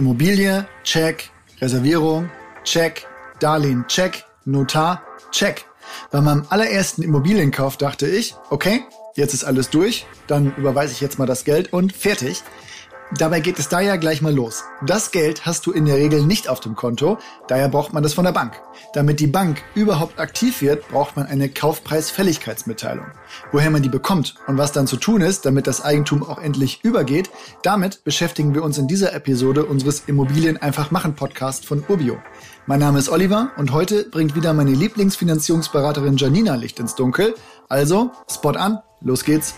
Immobilie, check. Reservierung, check. Darlehen, check. Notar, check. Bei meinem allerersten Immobilienkauf dachte ich, okay, jetzt ist alles durch, dann überweise ich jetzt mal das Geld und fertig. Dabei geht es da ja gleich mal los. Das Geld hast du in der Regel nicht auf dem Konto, daher braucht man das von der Bank. Damit die Bank überhaupt aktiv wird, braucht man eine Kaufpreisfälligkeitsmitteilung. Woher man die bekommt und was dann zu tun ist, damit das Eigentum auch endlich übergeht, damit beschäftigen wir uns in dieser Episode unseres Immobilien einfach machen Podcast von Urbio. Mein Name ist Oliver und heute bringt wieder meine Lieblingsfinanzierungsberaterin Janina Licht ins Dunkel. Also, Spot an, los geht's.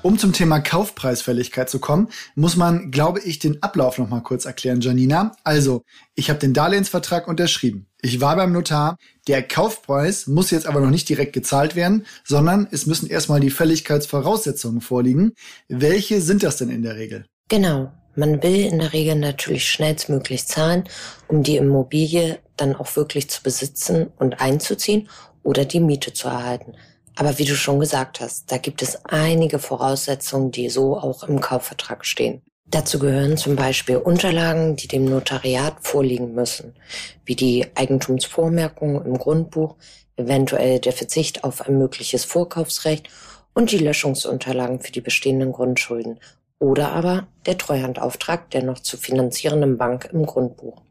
Um zum Thema Kaufpreisfälligkeit zu kommen, muss man, glaube ich, den Ablauf noch mal kurz erklären, Janina. Also, ich habe den Darlehensvertrag unterschrieben. Ich war beim Notar. Der Kaufpreis muss jetzt aber noch nicht direkt gezahlt werden, sondern es müssen erstmal die Fälligkeitsvoraussetzungen vorliegen. Welche sind das denn in der Regel? Genau. Man will in der Regel natürlich schnellstmöglich zahlen, um die Immobilie dann auch wirklich zu besitzen und einzuziehen oder die Miete zu erhalten. Aber wie du schon gesagt hast, da gibt es einige Voraussetzungen, die so auch im Kaufvertrag stehen. Dazu gehören zum Beispiel Unterlagen, die dem Notariat vorliegen müssen, wie die Eigentumsvormerkung im Grundbuch, eventuell der Verzicht auf ein mögliches Vorkaufsrecht und die Löschungsunterlagen für die bestehenden Grundschulden oder aber der Treuhandauftrag der noch zu finanzierenden Bank im Grundbuch.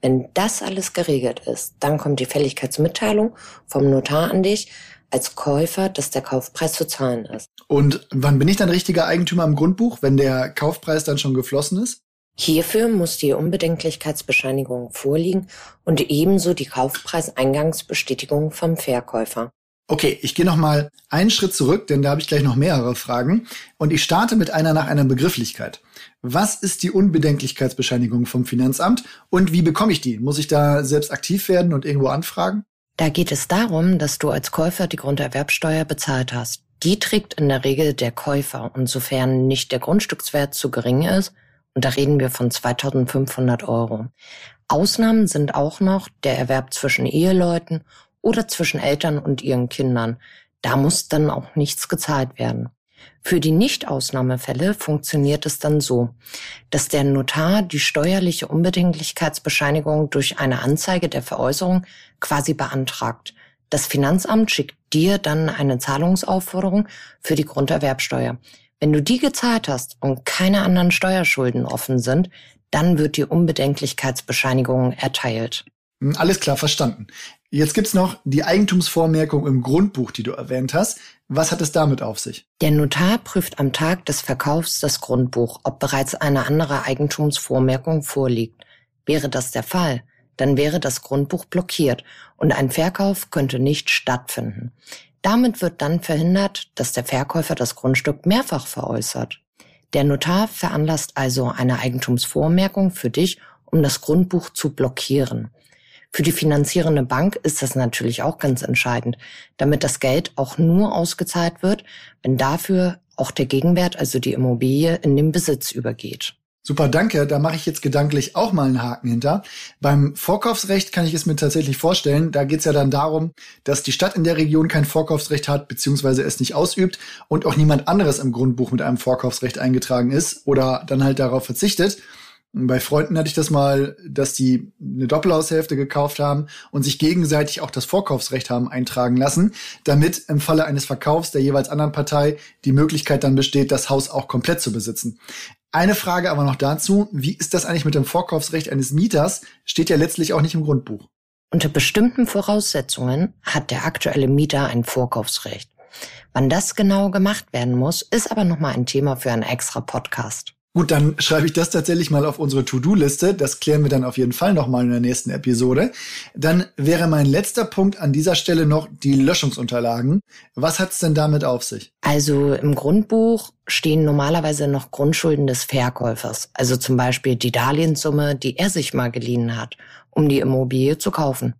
Wenn das alles geregelt ist, dann kommt die Fälligkeitsmitteilung vom Notar an dich, als Käufer, dass der Kaufpreis zu zahlen ist. Und wann bin ich dann richtiger Eigentümer im Grundbuch, wenn der Kaufpreis dann schon geflossen ist? Hierfür muss die Unbedenklichkeitsbescheinigung vorliegen und ebenso die Kaufpreiseingangsbestätigung vom Verkäufer. Okay, ich gehe noch mal einen Schritt zurück, denn da habe ich gleich noch mehrere Fragen und ich starte mit einer nach einer Begrifflichkeit. Was ist die Unbedenklichkeitsbescheinigung vom Finanzamt und wie bekomme ich die? Muss ich da selbst aktiv werden und irgendwo anfragen? Da geht es darum, dass du als Käufer die Grunderwerbsteuer bezahlt hast. Die trägt in der Regel der Käufer und sofern nicht der Grundstückswert zu gering ist, und da reden wir von 2500 Euro. Ausnahmen sind auch noch der Erwerb zwischen Eheleuten oder zwischen Eltern und ihren Kindern. Da muss dann auch nichts gezahlt werden. Für die Nicht-Ausnahmefälle funktioniert es dann so, dass der Notar die steuerliche Unbedenklichkeitsbescheinigung durch eine Anzeige der Veräußerung quasi beantragt. Das Finanzamt schickt dir dann eine Zahlungsaufforderung für die Grunderwerbsteuer. Wenn du die gezahlt hast und keine anderen Steuerschulden offen sind, dann wird die Unbedenklichkeitsbescheinigung erteilt. Hm, alles klar, verstanden. Jetzt gibt's noch die Eigentumsvormerkung im Grundbuch, die du erwähnt hast. Was hat es damit auf sich? Der Notar prüft am Tag des Verkaufs das Grundbuch, ob bereits eine andere Eigentumsvormerkung vorliegt. Wäre das der Fall, dann wäre das Grundbuch blockiert und ein Verkauf könnte nicht stattfinden. Damit wird dann verhindert, dass der Verkäufer das Grundstück mehrfach veräußert. Der Notar veranlasst also eine Eigentumsvormerkung für dich, um das Grundbuch zu blockieren. Für die finanzierende Bank ist das natürlich auch ganz entscheidend, damit das Geld auch nur ausgezahlt wird, wenn dafür auch der Gegenwert, also die Immobilie, in den Besitz übergeht. Super, danke. Da mache ich jetzt gedanklich auch mal einen Haken hinter. Beim Vorkaufsrecht kann ich es mir tatsächlich vorstellen. Da geht es ja dann darum, dass die Stadt in der Region kein Vorkaufsrecht hat, beziehungsweise es nicht ausübt und auch niemand anderes im Grundbuch mit einem Vorkaufsrecht eingetragen ist oder dann halt darauf verzichtet. Bei Freunden hatte ich das mal, dass die eine Doppelhaushälfte gekauft haben und sich gegenseitig auch das Vorkaufsrecht haben eintragen lassen, damit im Falle eines Verkaufs der jeweils anderen Partei die Möglichkeit dann besteht, das Haus auch komplett zu besitzen. Eine Frage aber noch dazu, wie ist das eigentlich mit dem Vorkaufsrecht eines Mieters? Steht ja letztlich auch nicht im Grundbuch. Unter bestimmten Voraussetzungen hat der aktuelle Mieter ein Vorkaufsrecht. Wann das genau gemacht werden muss, ist aber nochmal ein Thema für einen extra Podcast. Gut, dann schreibe ich das tatsächlich mal auf unsere To-Do-Liste. Das klären wir dann auf jeden Fall nochmal in der nächsten Episode. Dann wäre mein letzter Punkt an dieser Stelle noch die Löschungsunterlagen. Was hat's denn damit auf sich? Also im Grundbuch stehen normalerweise noch Grundschulden des Verkäufers. Also zum Beispiel die Darlehenssumme, die er sich mal geliehen hat, um die Immobilie zu kaufen.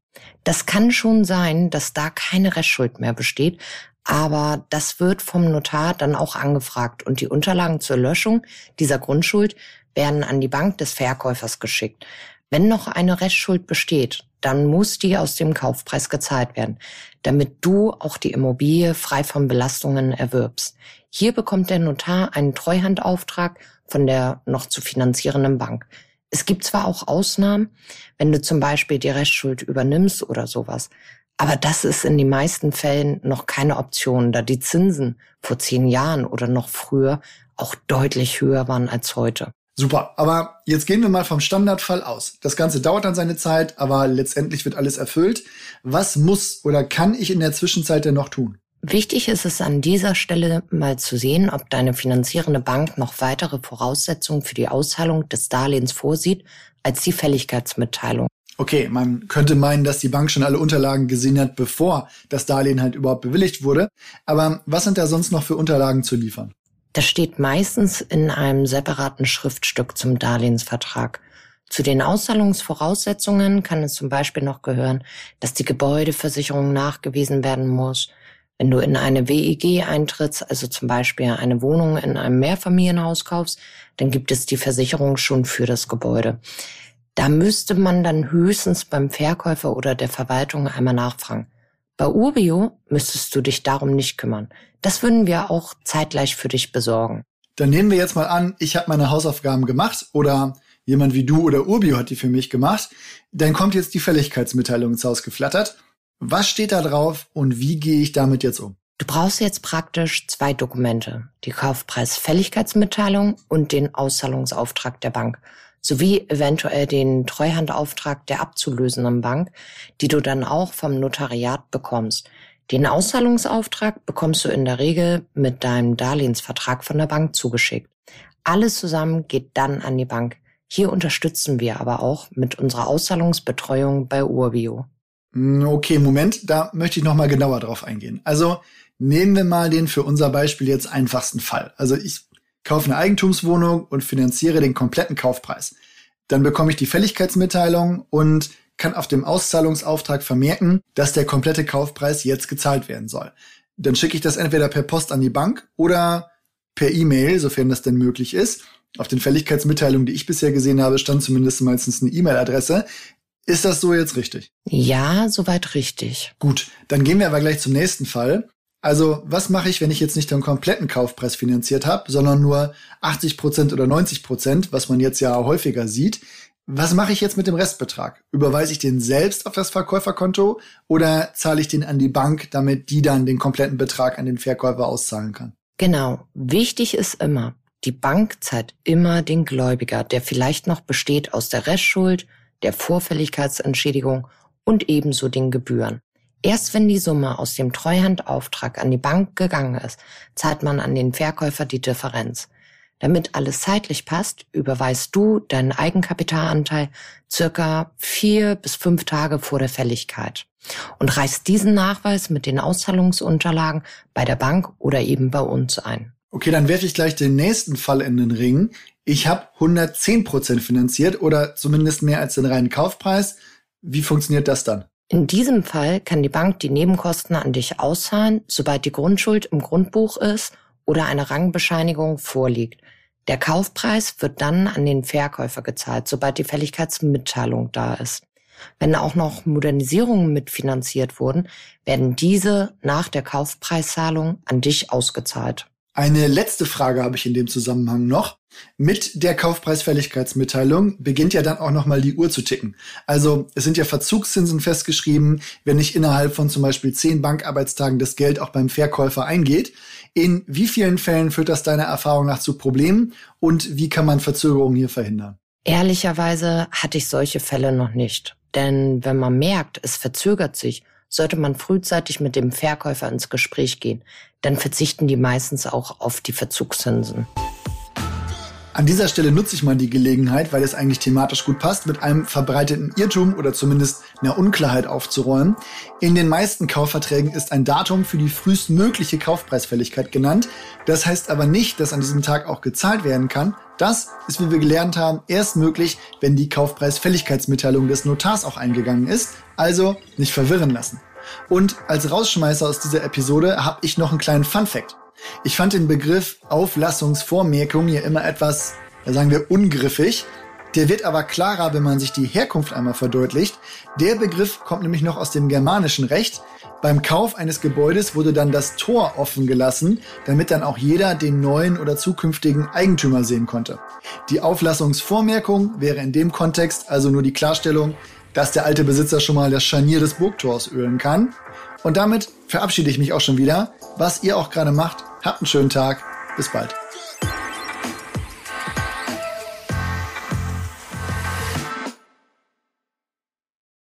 Das kann schon sein, dass da keine Restschuld mehr besteht, aber das wird vom Notar dann auch angefragt und die Unterlagen zur Löschung dieser Grundschuld werden an die Bank des Verkäufers geschickt. Wenn noch eine Restschuld besteht, dann muss die aus dem Kaufpreis gezahlt werden, damit du auch die Immobilie frei von Belastungen erwirbst. Hier bekommt der Notar einen Treuhandauftrag von der noch zu finanzierenden Bank. Es gibt zwar auch Ausnahmen, wenn du zum Beispiel die Restschuld übernimmst oder sowas, aber das ist in den meisten Fällen noch keine Option, da die Zinsen vor zehn Jahren oder noch früher auch deutlich höher waren als heute. Super, aber jetzt gehen wir mal vom Standardfall aus. Das Ganze dauert dann seine Zeit, aber letztendlich wird alles erfüllt. Was muss oder kann ich in der Zwischenzeit denn noch tun? Wichtig ist es an dieser Stelle mal zu sehen, ob deine finanzierende Bank noch weitere Voraussetzungen für die Auszahlung des Darlehens vorsieht als die Fälligkeitsmitteilung. Okay, man könnte meinen, dass die Bank schon alle Unterlagen gesehen hat, bevor das Darlehen halt überhaupt bewilligt wurde. Aber was sind da sonst noch für Unterlagen zu liefern? Das steht meistens in einem separaten Schriftstück zum Darlehensvertrag. Zu den Auszahlungsvoraussetzungen kann es zum Beispiel noch gehören, dass die Gebäudeversicherung nachgewiesen werden muss. Wenn du in eine WEG eintrittst, also zum Beispiel eine Wohnung in einem Mehrfamilienhaus kaufst, dann gibt es die Versicherung schon für das Gebäude. Da müsste man dann höchstens beim Verkäufer oder der Verwaltung einmal nachfragen. Bei Urbio müsstest du dich darum nicht kümmern. Das würden wir auch zeitgleich für dich besorgen. Dann nehmen wir jetzt mal an, ich habe meine Hausaufgaben gemacht oder jemand wie du oder Urbio hat die für mich gemacht. Dann kommt jetzt die Fälligkeitsmitteilung ins Haus geflattert. Was steht da drauf und wie gehe ich damit jetzt um? Du brauchst jetzt praktisch zwei Dokumente. Die Kaufpreisfälligkeitsmitteilung und den Auszahlungsauftrag der Bank sowie eventuell den Treuhandauftrag der abzulösenden Bank, die du dann auch vom Notariat bekommst. Den Auszahlungsauftrag bekommst du in der Regel mit deinem Darlehensvertrag von der Bank zugeschickt. Alles zusammen geht dann an die Bank. Hier unterstützen wir aber auch mit unserer Auszahlungsbetreuung bei Urbio. Hm, okay, Moment, da möchte ich noch mal genauer drauf eingehen. Also nehmen wir mal den für unser Beispiel jetzt einfachsten Fall. Also ich kaufe eine Eigentumswohnung und finanziere den kompletten Kaufpreis. Dann bekomme ich die Fälligkeitsmitteilung und kann auf dem Auszahlungsauftrag vermerken, dass der komplette Kaufpreis jetzt gezahlt werden soll. Dann schicke ich das entweder per Post an die Bank oder per E-Mail, sofern das denn möglich ist. Auf den Fälligkeitsmitteilungen, die ich bisher gesehen habe, stand zumindest meistens eine E-Mail-Adresse. Ist das so jetzt richtig? Ja, soweit richtig. Gut, dann gehen wir aber gleich zum nächsten Fall. Also was mache ich, wenn ich jetzt nicht den kompletten Kaufpreis finanziert habe, sondern nur 80 Prozent oder 90 Prozent, was man jetzt ja häufiger sieht? Was mache ich jetzt mit dem Restbetrag? Überweise ich den selbst auf das Verkäuferkonto oder zahle ich den an die Bank, damit die dann den kompletten Betrag an den Verkäufer auszahlen kann? Genau. Wichtig ist immer, die Bank zahlt immer den Gläubiger, der vielleicht noch besteht aus der Restschuld, der Vorfälligkeitsentschädigung und ebenso den Gebühren. Erst wenn die Summe aus dem Treuhandauftrag an die Bank gegangen ist, zahlt man an den Verkäufer die Differenz. Damit alles zeitlich passt, überweist du deinen Eigenkapitalanteil circa vier bis fünf Tage vor der Fälligkeit und reichst diesen Nachweis mit den Auszahlungsunterlagen bei der Bank oder eben bei uns ein. Okay, dann werfe ich gleich den nächsten Fall in den Ring. Ich habe 110 Prozent finanziert oder zumindest mehr als den reinen Kaufpreis. Wie funktioniert das dann? In diesem Fall kann die Bank die Nebenkosten an dich auszahlen, sobald die Grundschuld im Grundbuch ist oder eine Rangbescheinigung vorliegt. Der Kaufpreis wird dann an den Verkäufer gezahlt, sobald die Fälligkeitsmitteilung da ist. Wenn auch noch Modernisierungen mitfinanziert wurden, werden diese nach der Kaufpreiszahlung an dich ausgezahlt. Eine letzte Frage habe ich in dem Zusammenhang noch. Mit der Kaufpreisfälligkeitsmitteilung beginnt ja dann auch nochmal die Uhr zu ticken. Also es sind ja Verzugszinsen festgeschrieben, wenn nicht innerhalb von zum Beispiel zehn Bankarbeitstagen das Geld auch beim Verkäufer eingeht. In wie vielen Fällen führt das deiner Erfahrung nach zu Problemen und wie kann man Verzögerungen hier verhindern? Ehrlicherweise hatte ich solche Fälle noch nicht. Denn wenn man merkt, es verzögert sich sollte man frühzeitig mit dem Verkäufer ins Gespräch gehen. Dann verzichten die meistens auch auf die Verzugszinsen. An dieser Stelle nutze ich mal die Gelegenheit, weil es eigentlich thematisch gut passt, mit einem verbreiteten Irrtum oder zumindest einer Unklarheit aufzuräumen. In den meisten Kaufverträgen ist ein Datum für die frühestmögliche Kaufpreisfälligkeit genannt. Das heißt aber nicht, dass an diesem Tag auch gezahlt werden kann. Das ist, wie wir gelernt haben, erst möglich, wenn die Kaufpreisfälligkeitsmitteilung des Notars auch eingegangen ist. Also nicht verwirren lassen. Und als Rausschmeißer aus dieser Episode habe ich noch einen kleinen Fun Fact. Ich fand den Begriff Auflassungsvormerkung hier immer etwas, sagen wir, ungriffig. Der wird aber klarer, wenn man sich die Herkunft einmal verdeutlicht. Der Begriff kommt nämlich noch aus dem germanischen Recht. Beim Kauf eines Gebäudes wurde dann das Tor offen gelassen, damit dann auch jeder den neuen oder zukünftigen Eigentümer sehen konnte. Die Auflassungsvormerkung wäre in dem Kontext also nur die Klarstellung, dass der alte Besitzer schon mal das Scharnier des Burgtors ölen kann. Und damit verabschiede ich mich auch schon wieder. Was ihr auch gerade macht, habt einen schönen Tag. Bis bald.